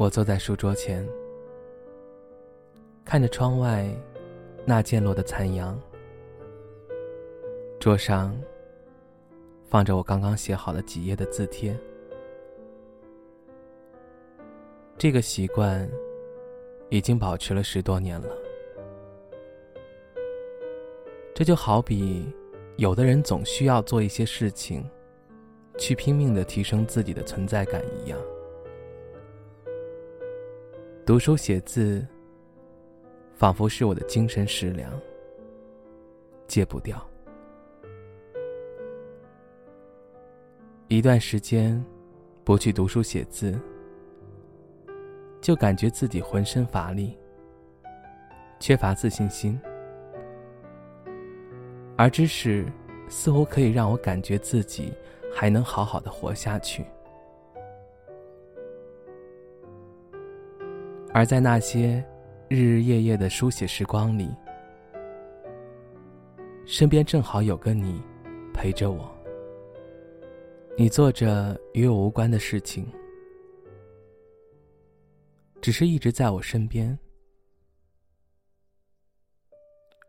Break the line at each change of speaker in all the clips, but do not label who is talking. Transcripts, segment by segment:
我坐在书桌前，看着窗外那渐落的残阳。桌上放着我刚刚写好的几页的字帖。这个习惯已经保持了十多年了。这就好比，有的人总需要做一些事情，去拼命的提升自己的存在感一样。读书写字，仿佛是我的精神食粮，戒不掉。一段时间不去读书写字，就感觉自己浑身乏力，缺乏自信心，而知识似乎可以让我感觉自己还能好好的活下去。而在那些日日夜夜的书写时光里，身边正好有个你陪着我。你做着与我无关的事情，只是一直在我身边。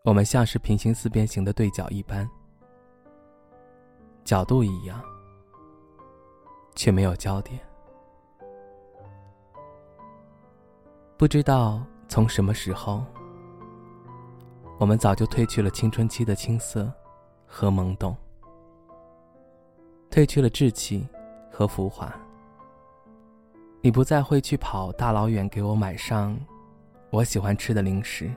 我们像是平行四边形的对角一般，角度一样，却没有焦点。不知道从什么时候，我们早就褪去了青春期的青涩和懵懂，褪去了稚气和浮华。你不再会去跑大老远给我买上我喜欢吃的零食，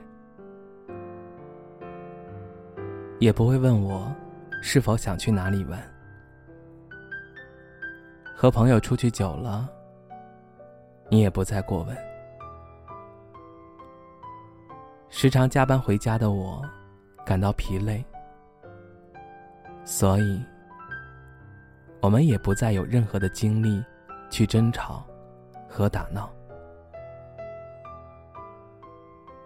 也不会问我是否想去哪里玩。和朋友出去久了，你也不再过问。时常加班回家的我，感到疲累，所以，我们也不再有任何的精力去争吵和打闹。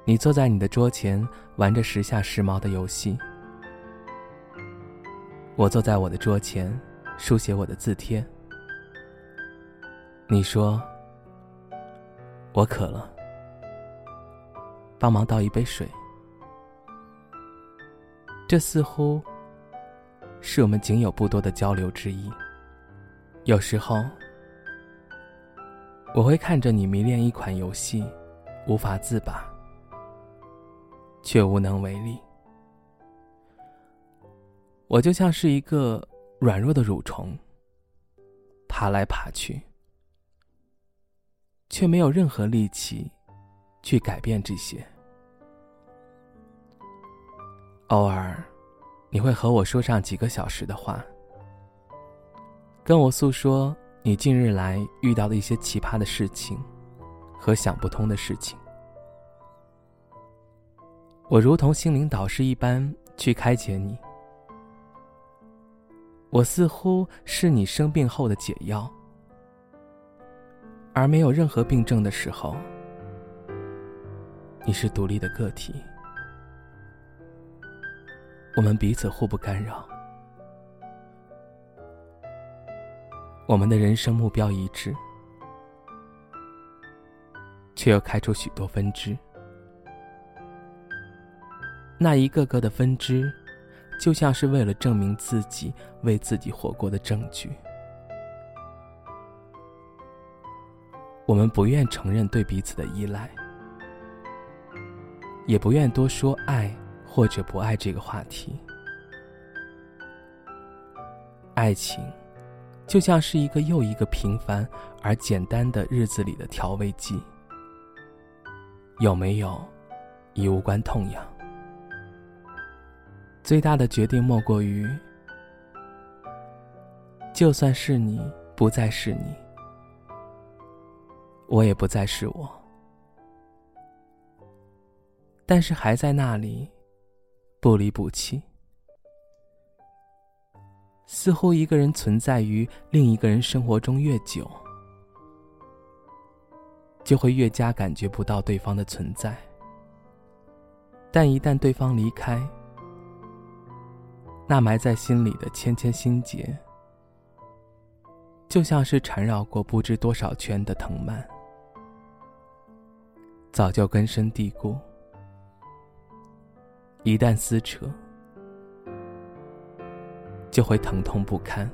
你坐在你的桌前玩着时下时髦的游戏，我坐在我的桌前书写我的字帖。你说：“我渴了。”帮忙倒一杯水，这似乎是我们仅有不多的交流之一。有时候，我会看着你迷恋一款游戏，无法自拔，却无能为力。我就像是一个软弱的蠕虫，爬来爬去，却没有任何力气。去改变这些。偶尔，你会和我说上几个小时的话，跟我诉说你近日来遇到的一些奇葩的事情和想不通的事情。我如同心灵导师一般去开解你，我似乎是你生病后的解药，而没有任何病症的时候。你是独立的个体，我们彼此互不干扰，我们的人生目标一致，却又开出许多分支。那一个个的分支，就像是为了证明自己为自己活过的证据。我们不愿承认对彼此的依赖。也不愿多说爱或者不爱这个话题。爱情，就像是一个又一个平凡而简单的日子里的调味剂，有没有，已无关痛痒。最大的决定莫过于，就算是你不再是你，我也不再是我，但是还在那里，不离不弃。似乎一个人存在于另一个人生活中越久，就会越加感觉不到对方的存在。但一旦对方离开，那埋在心里的千千心结，就像是缠绕过不知多少圈的藤蔓，早就根深蒂固。一旦撕扯，就会疼痛不堪。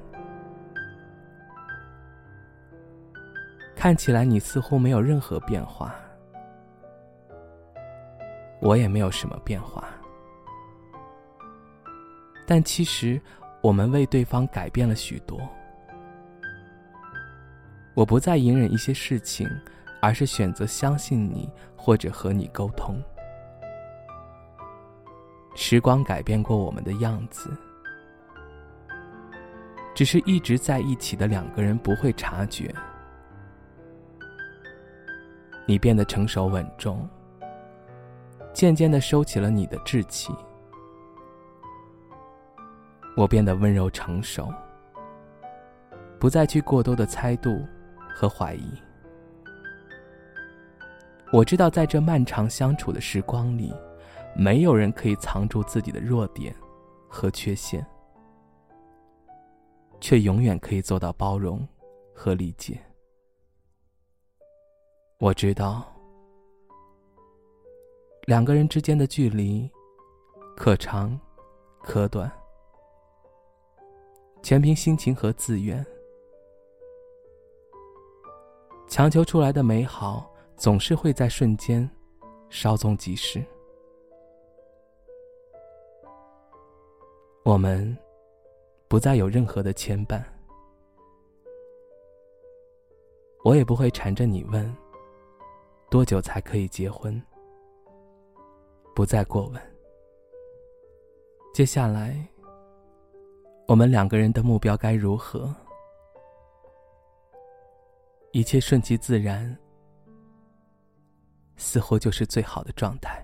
看起来你似乎没有任何变化。我也没有什么变化，但其实我们为对方改变了许多。我不再隐忍一些事情，而是选择相信你，或者和你沟通。时光改变过我们的样子，只是一直在一起的两个人不会察觉。你变得成熟稳重。渐渐的收起了你的志气，我变得温柔成熟，不再去过多的猜度和怀疑。我知道，在这漫长相处的时光里，没有人可以藏住自己的弱点和缺陷，却永远可以做到包容和理解。我知道。两个人之间的距离，可长，可短，全凭心情和自愿。强求出来的美好，总是会在瞬间，稍纵即逝。我们，不再有任何的牵绊，我也不会缠着你问，多久才可以结婚。不再过问。接下来，我们两个人的目标该如何？一切顺其自然，似乎就是最好的状态。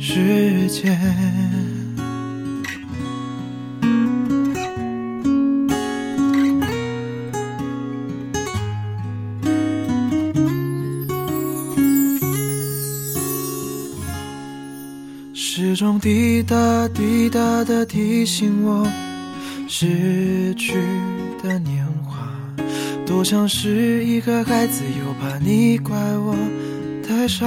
世界。时钟滴答滴答的提醒我，逝去的年华，多像是一个孩子，又怕你怪我太傻。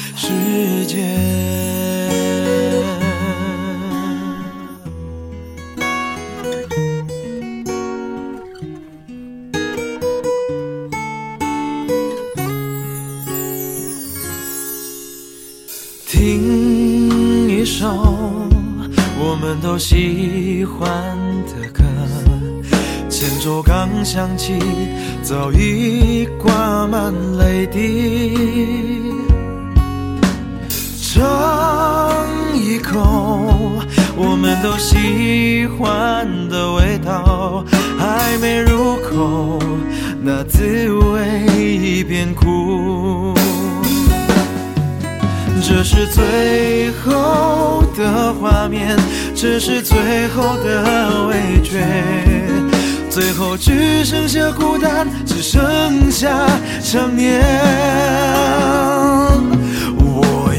世界。首我们都喜欢的歌，前奏刚响起，早已挂满泪滴。尝一口我们都喜欢的味道，还没入口，那滋味已变苦。这是最后的画面，这是最后的味觉，最后只剩下孤单，只剩下想念。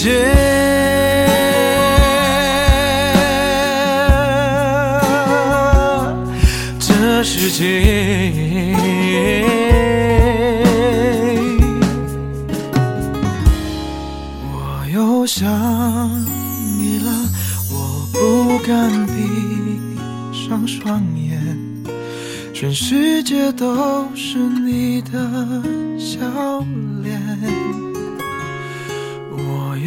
界。这世界。我又想你了，我不敢闭上双眼，全世界都是你的笑脸。